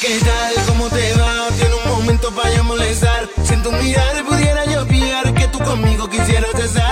Dime qué tal, cómo te va, tiene un momento para molestar. Sin tu mirar pudiera yo olvidar que tú conmigo quisieras estar.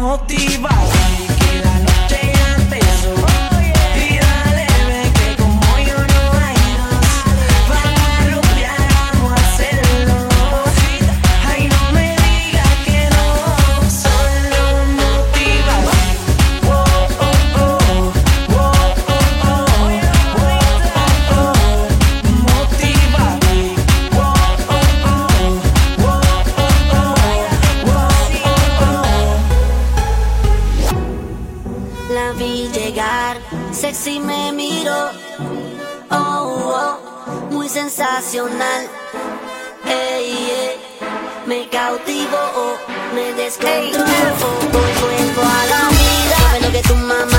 motivas. irracional. Ey, ey. Me cautivo o oh, me descontrolo. Hoy vuelvo a la vida. Sabe lo que tu mamá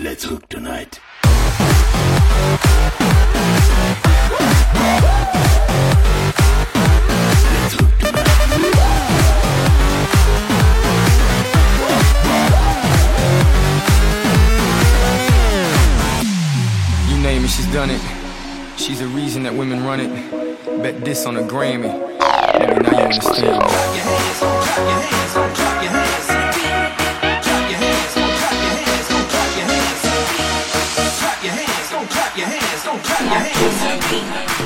Let's hook tonight. You name it, she's done it. She's the reason that women run it. Bet this on a Grammy. Now you understand. We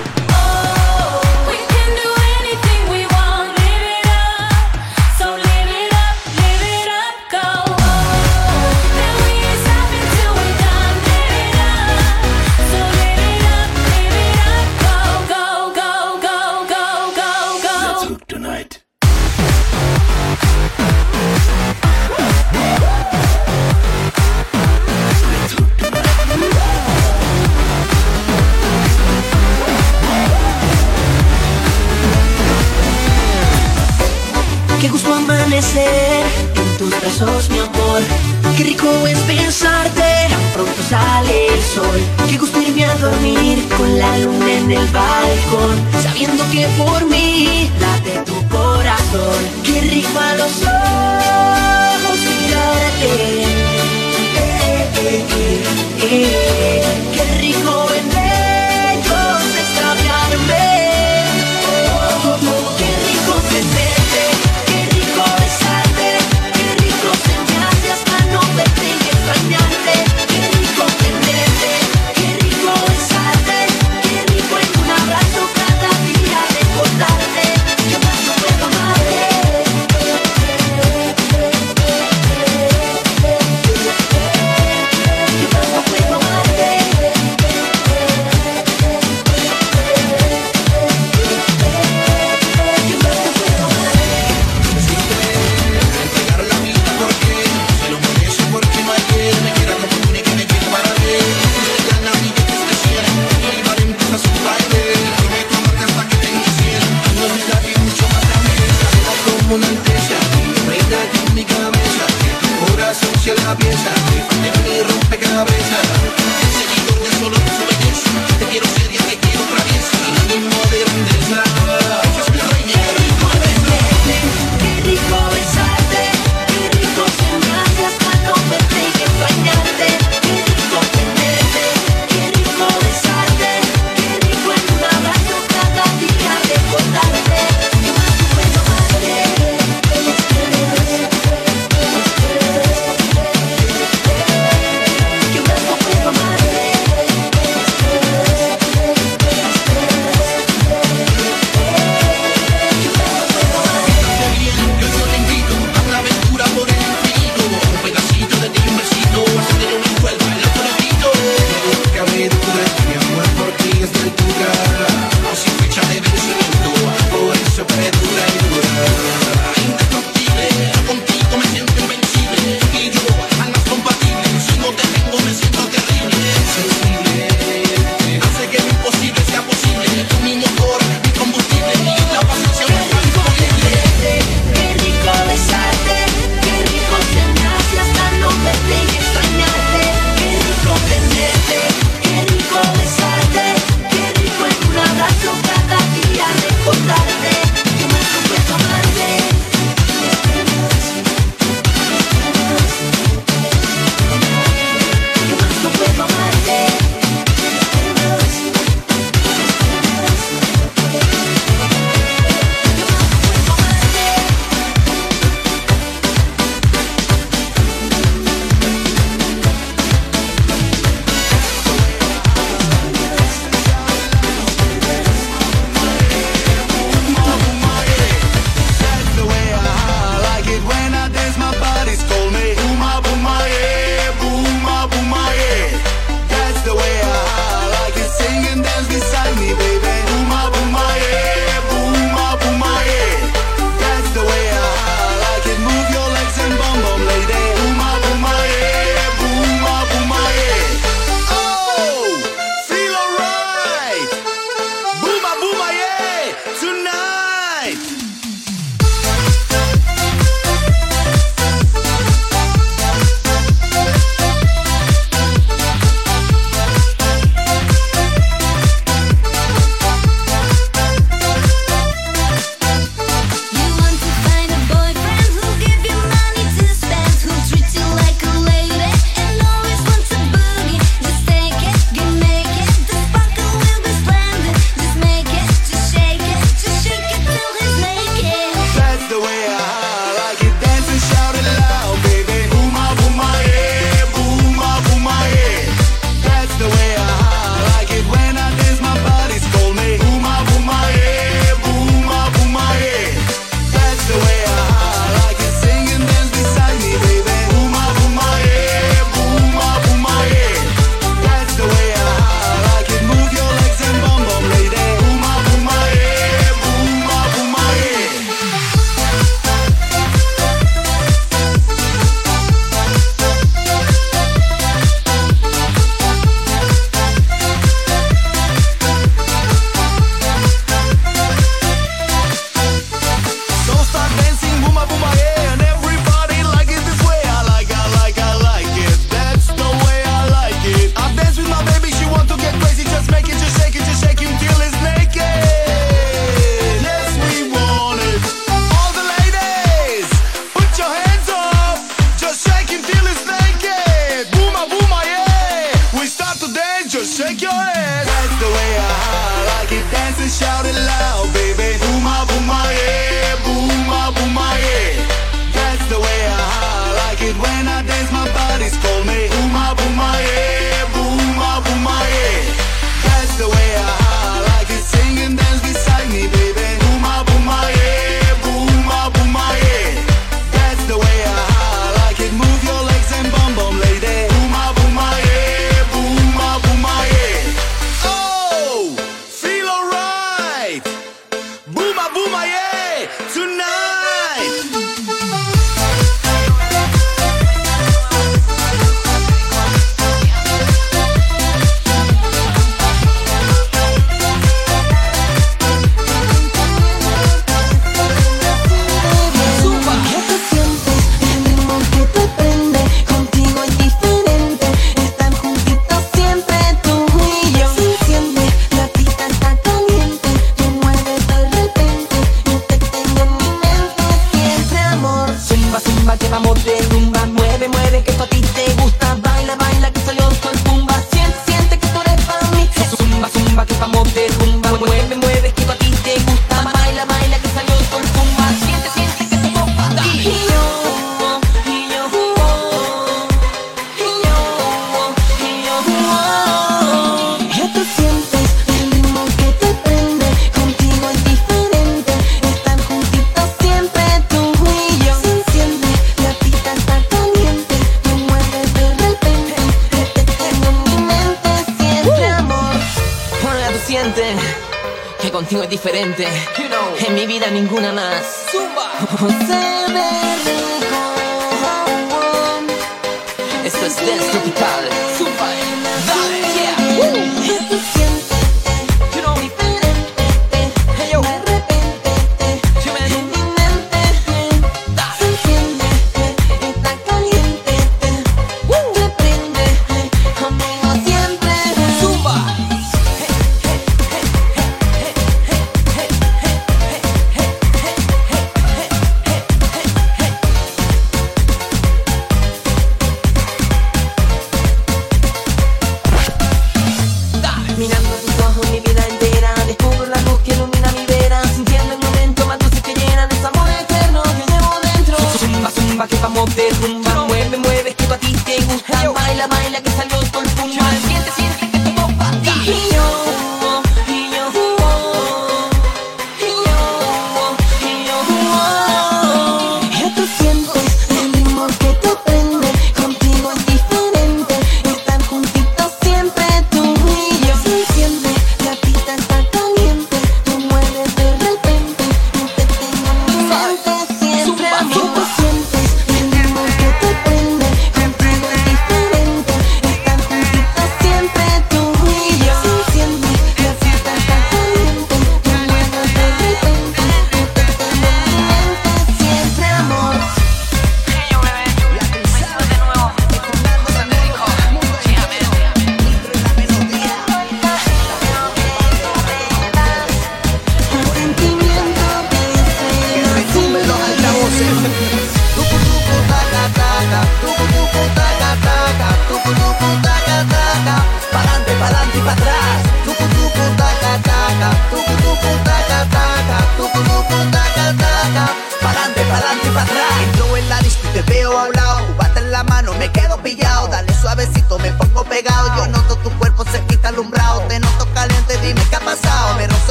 en mi vida ninguna más. Zumba.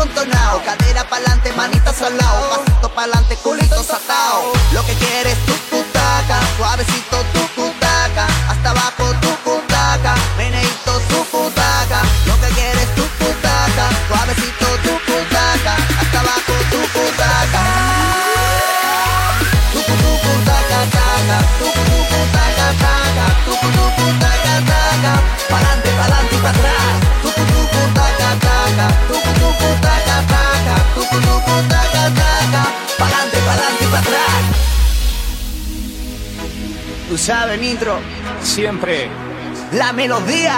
amontonado Cadera pa'lante, manitas al lado Pasito pa'lante, culitos atados Lo que quieres tú, tu Suavecito usado en intro, siempre la melodía.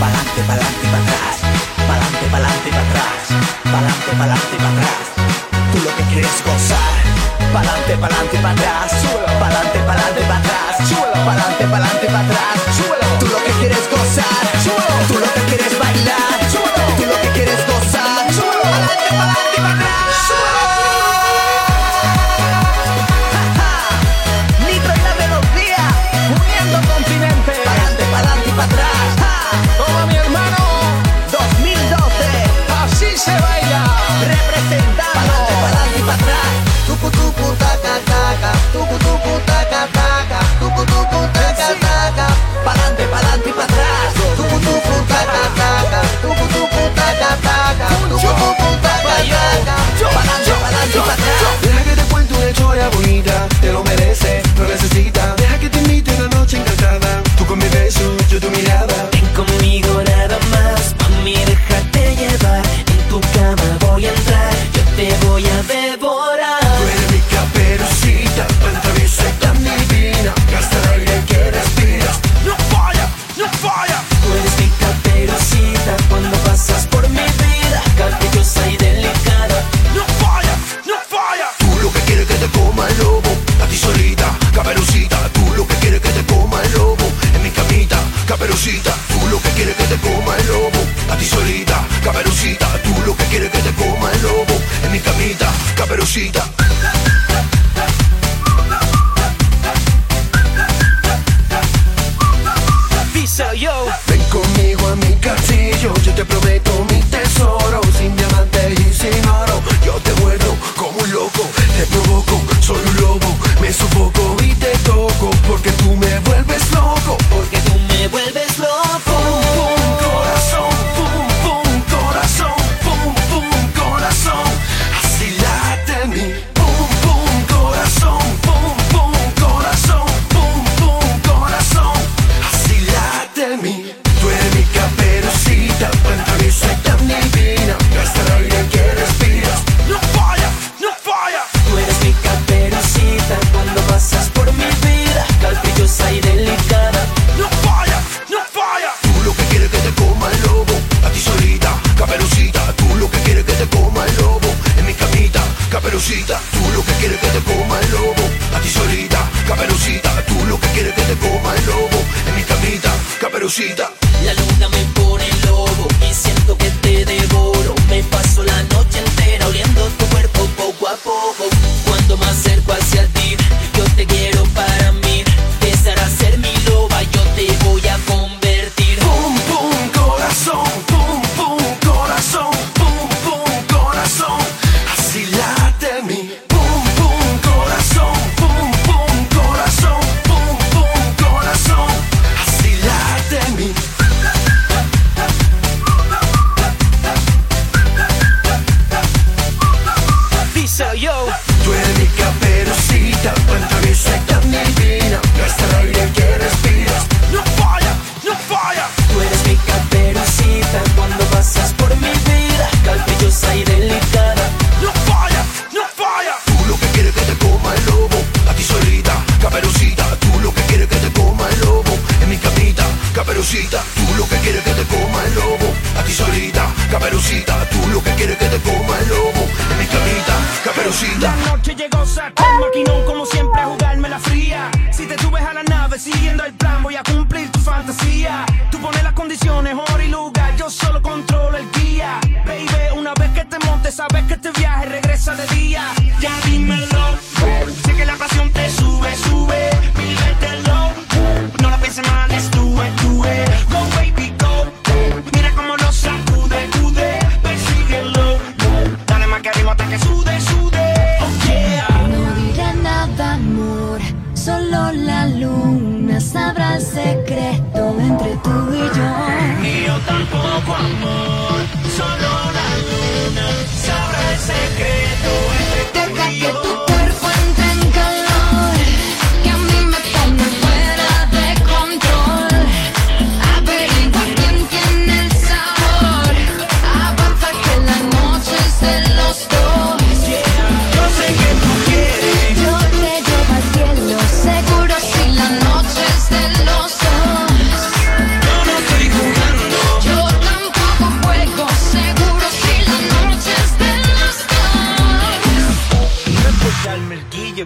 Pa'lante, pa'lante, para atrás. Pa'lante, pa'lante, para atrás. Pa'lante, pa'lante, para atrás. Tú lo que quieres gozar. Pa'lante, pa'lante, para atrás. Pa'lante, pa'lante, para atrás. Pa'lante, pa'lante, para atrás. Tú lo que quieres gozar. Tú lo que quieres bailar. Tú lo que quieres gozar. Pa'lante, pa'lante, para atrás. para atrás. Toma mi hermano. 2012. Así se baila. Representando. Pa'lante, pa'lante y para atrás. Tucu, tucu, taca, taca. Tucu, tucu, taca, taca. Tucu, tucu, taca, taca. Pa'lante, pa'lante y para atrás. Tucu, tucu, taca, taca. Tucu, tucu, taca, taca. Tucu, tucu, taca, taca. Pa'lante, pa'lante y para atrás. Que te cuente una historia bonita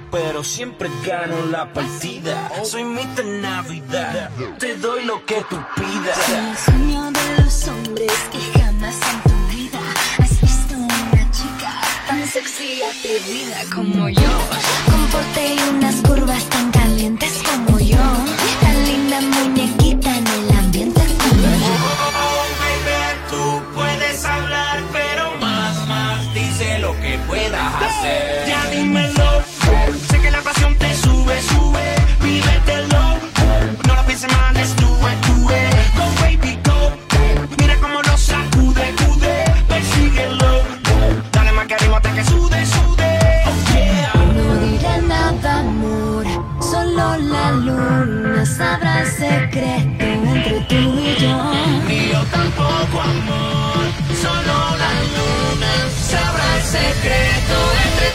pero siempre gano la partida. Soy Mr. Navidad, te doy lo que tú pidas. Soy el sueño de los hombres que jamás en tu vida has visto una chica tan sexy y atrevida como yo. Comporté unas curvas tan calientes como yo. Tan linda muñequita en el ambiente como. Oh, baby, tú puedes hablar, pero más, más, dice lo que puedas hacer. tu amor. Solo la luna sabrá el secreto entre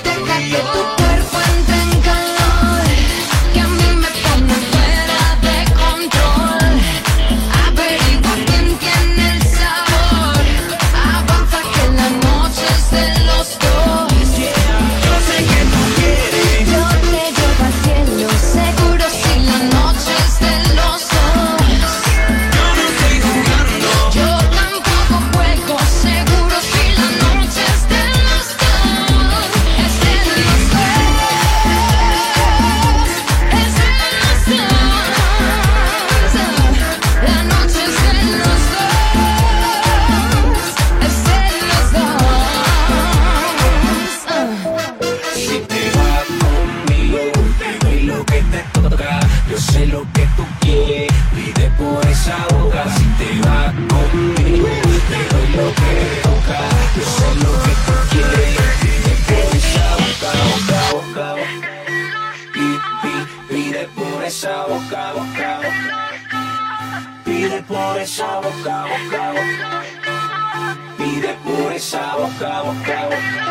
esa boca, boca, boca. Pide por esa boca, boca, boca.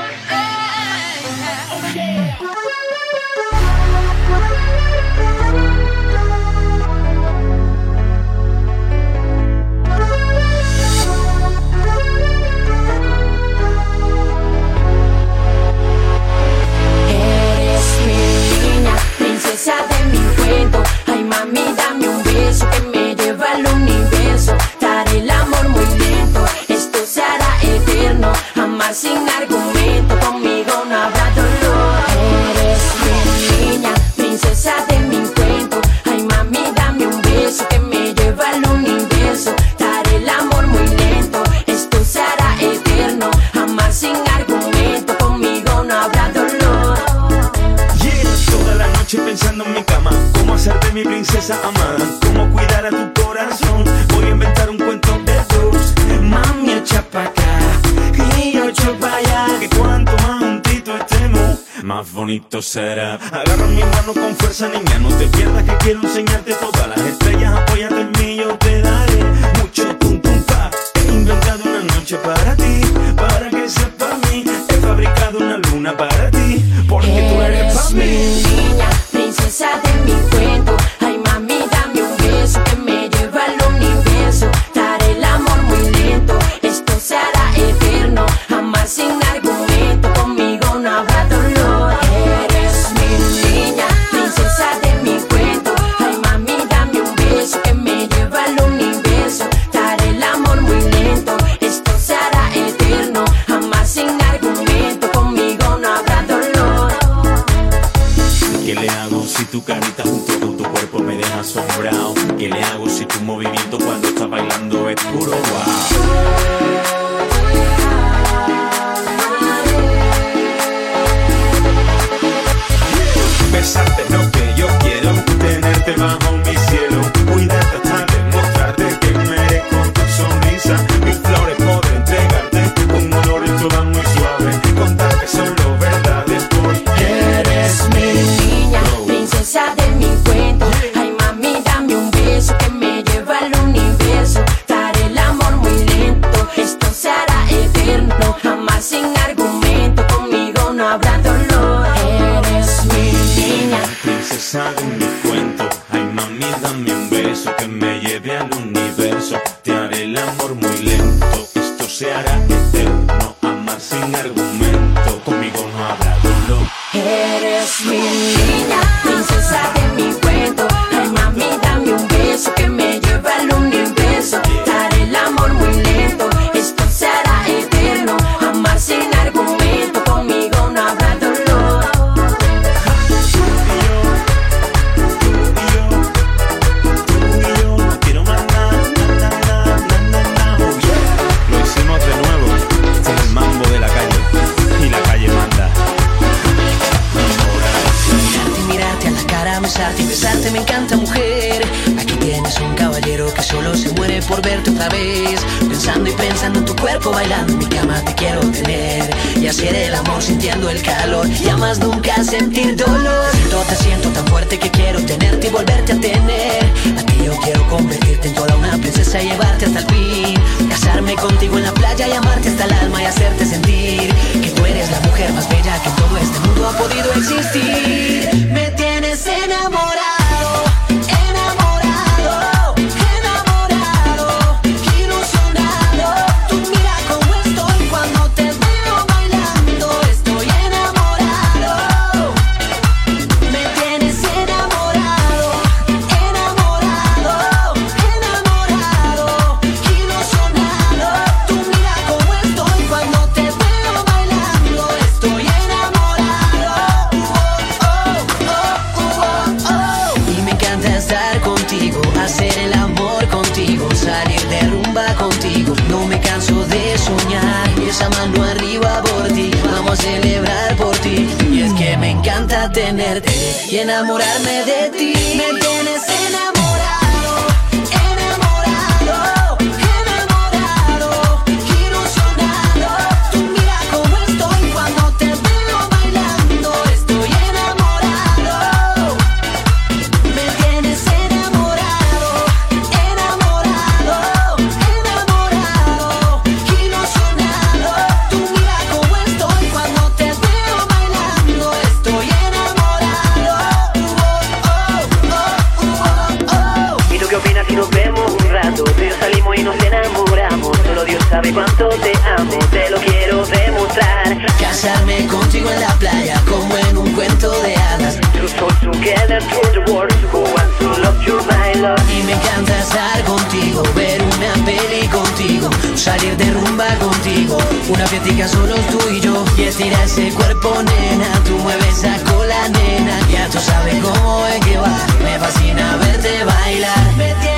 Eres mi niña, princesa de sin argumento, conmigo no habrá dolor. Eres mi niña, princesa de mi cuento. Ay, mami, dame un beso que me lleva al universo. Daré el amor muy lento, esto será eterno. Amar sin argumento, conmigo no habrá dolor. Yeah, toda la noche pensando en mi cama, cómo hacer de mi princesa amor bonito. Agarra mi mano con fuerza, niña, no te pierdas que quiero enseñarte todas las estrellas. Apóyate en mí, yo te daré mucho pum pum pa. He inventado una noche para ti, para que seas para mí. He fabricado una luna para ti, porque tú eres para mí. Niña. sentir dolor. Te siento tan fuerte que quiero tenerte y volverte a tener. A ti yo quiero convertirte en toda una princesa y llevarte hasta el fin. Casarme contigo en la playa y amarte hasta el alma y hacerte sentir Que tú eres la mujer más bella que todo este mundo ha podido existir. solo tú y yo. Y estira ese cuerpo, nena, tú mueves esa cola, nena. Ya tú sabes cómo es que va, me fascina verte bailar.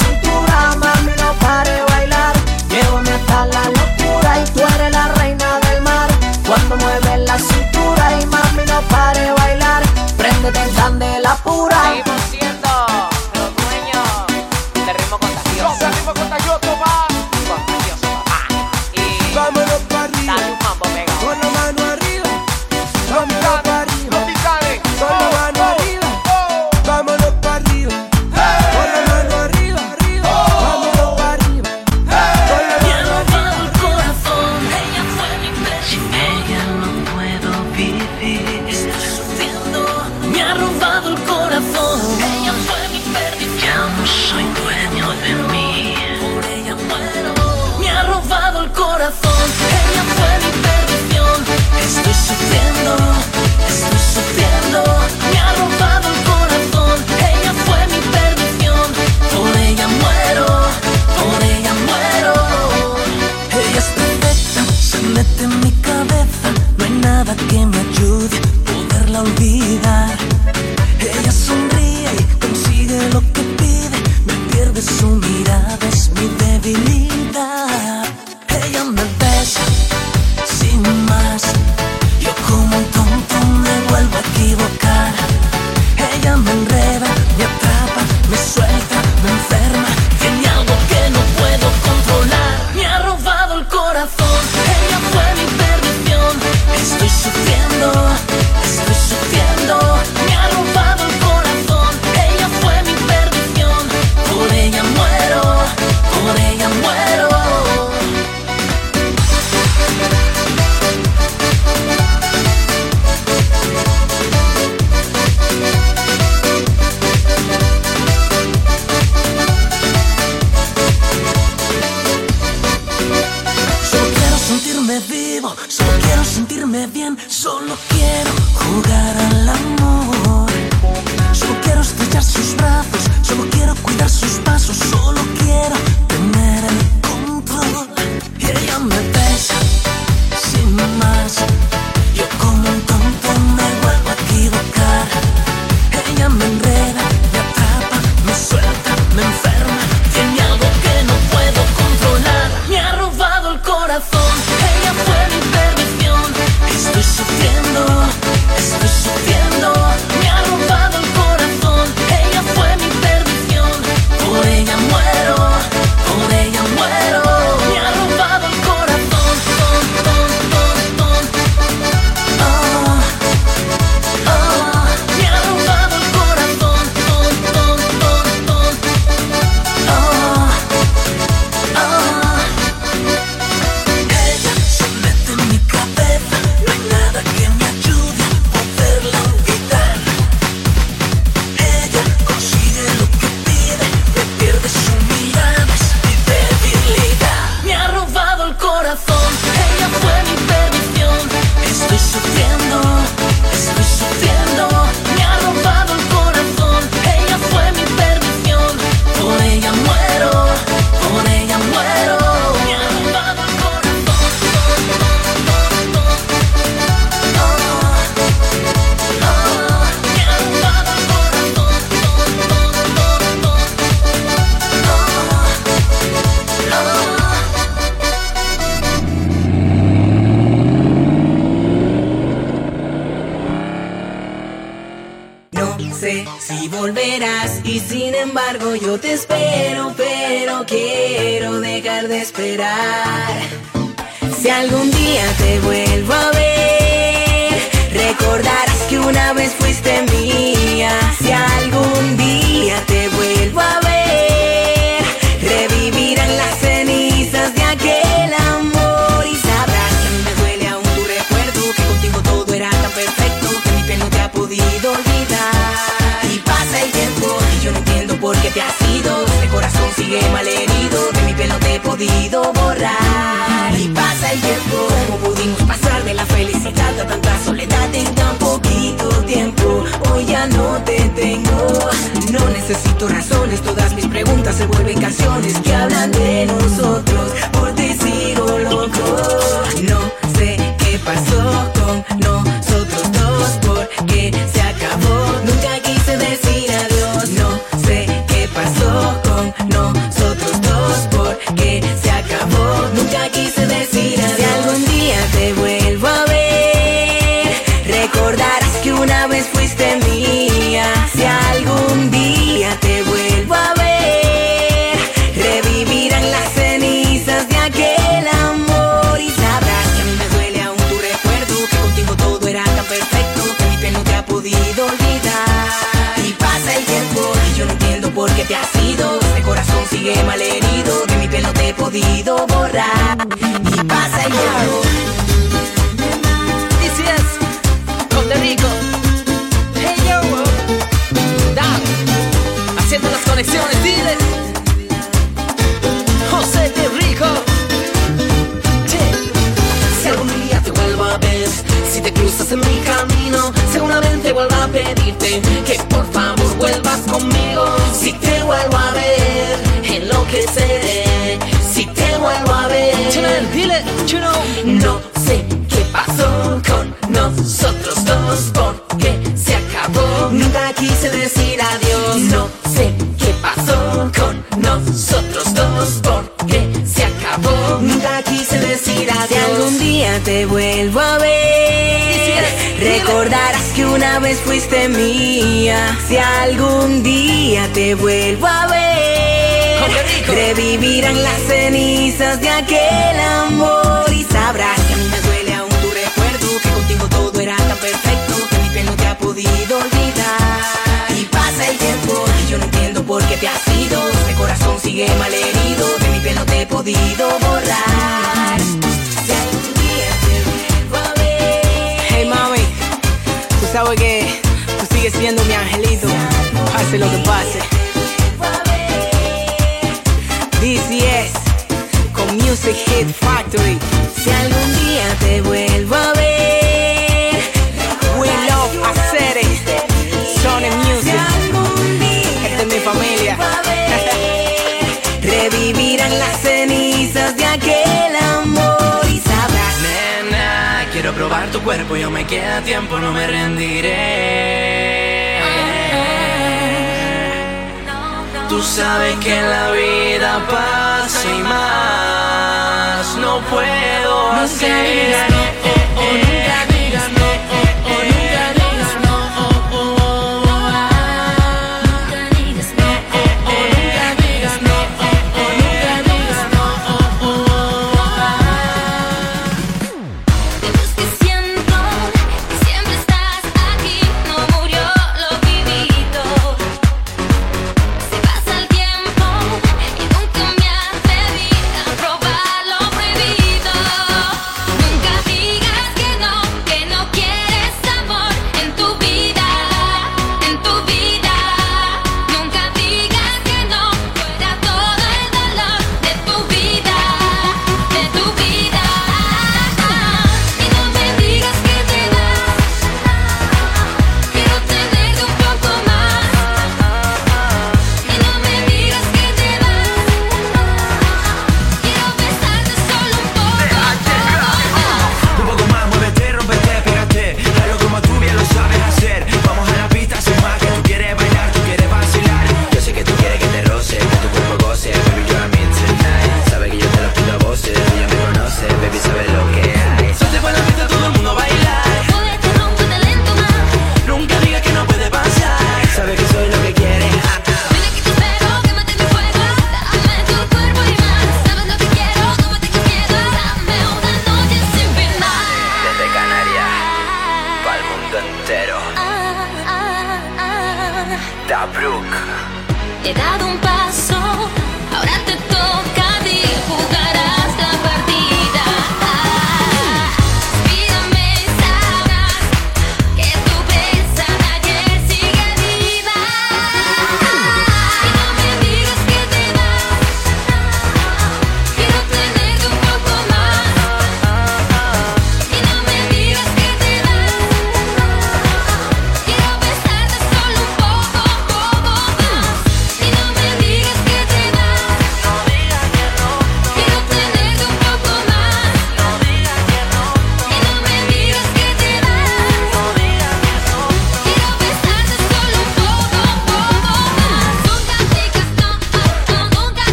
cintura, mami, no pare bailar. Llévame hasta la locura y tú eres la reina del mar. Cuando mueves la cintura y mami, no pare de bailar. Préndete en candela pura. Si volverás y sin embargo yo te espero, pero quiero dejar de esperar. Si algún día te vuelvo a ver, recordarás que una vez fuiste mía. Si algún día sigue malherido, de mi piel no te he podido borrar. Y pasa el tiempo, ¿cómo pudimos pasar de la felicidad a tanta soledad en tan poquito tiempo? Hoy ya no te tengo, no necesito razones, todas mis preguntas se vuelven canciones que hablan de nosotros. Por ti sigo loco, no sé qué pasó con nosotros sigue malherido, de mi piel no te he podido borrar. Y pasa el tiempo. This is Puerto Rico. Hey yo, Dan, haciendo las conexiones, dile. José de Rico. Che. Si algún día te vuelvo a ver, si te cruzas en mi camino, seguramente vuelva a pedirte que no sé qué pasó con nosotros dos, porque se acabó. Nunca quise decir adiós, no sé qué pasó con nosotros dos, porque se acabó. Nunca quise decir adiós. Si algún día te vuelvo a ver, recordarás que una vez fuiste mía. Si algún día te vuelvo a ver, revivirán las cenizas de aquel amor y sabrás que a mí me duele aún tu recuerdo, que contigo todo era tan perfecto, que mi piel no te ha podido olvidar. Y pasa el tiempo y yo no entiendo por qué te has ido, este corazón sigue malherido, de mi piel no te he podido borrar. Si algún día te vuelvo a ver. Hey mami, tú sabes que tú sigues siendo mi angelito, pase lo que pase. DCS con Music Hit Factory. Si algún día te vuelvo a ver, We love hacer. Sony Music. Esta es mi familia. revivirán las cenizas de aquel amor y sabrás. Nena, quiero probar tu cuerpo, yo me queda tiempo, no me rendiré. Tú sabes que la vida pasa y más no puedo hacer. No, oh,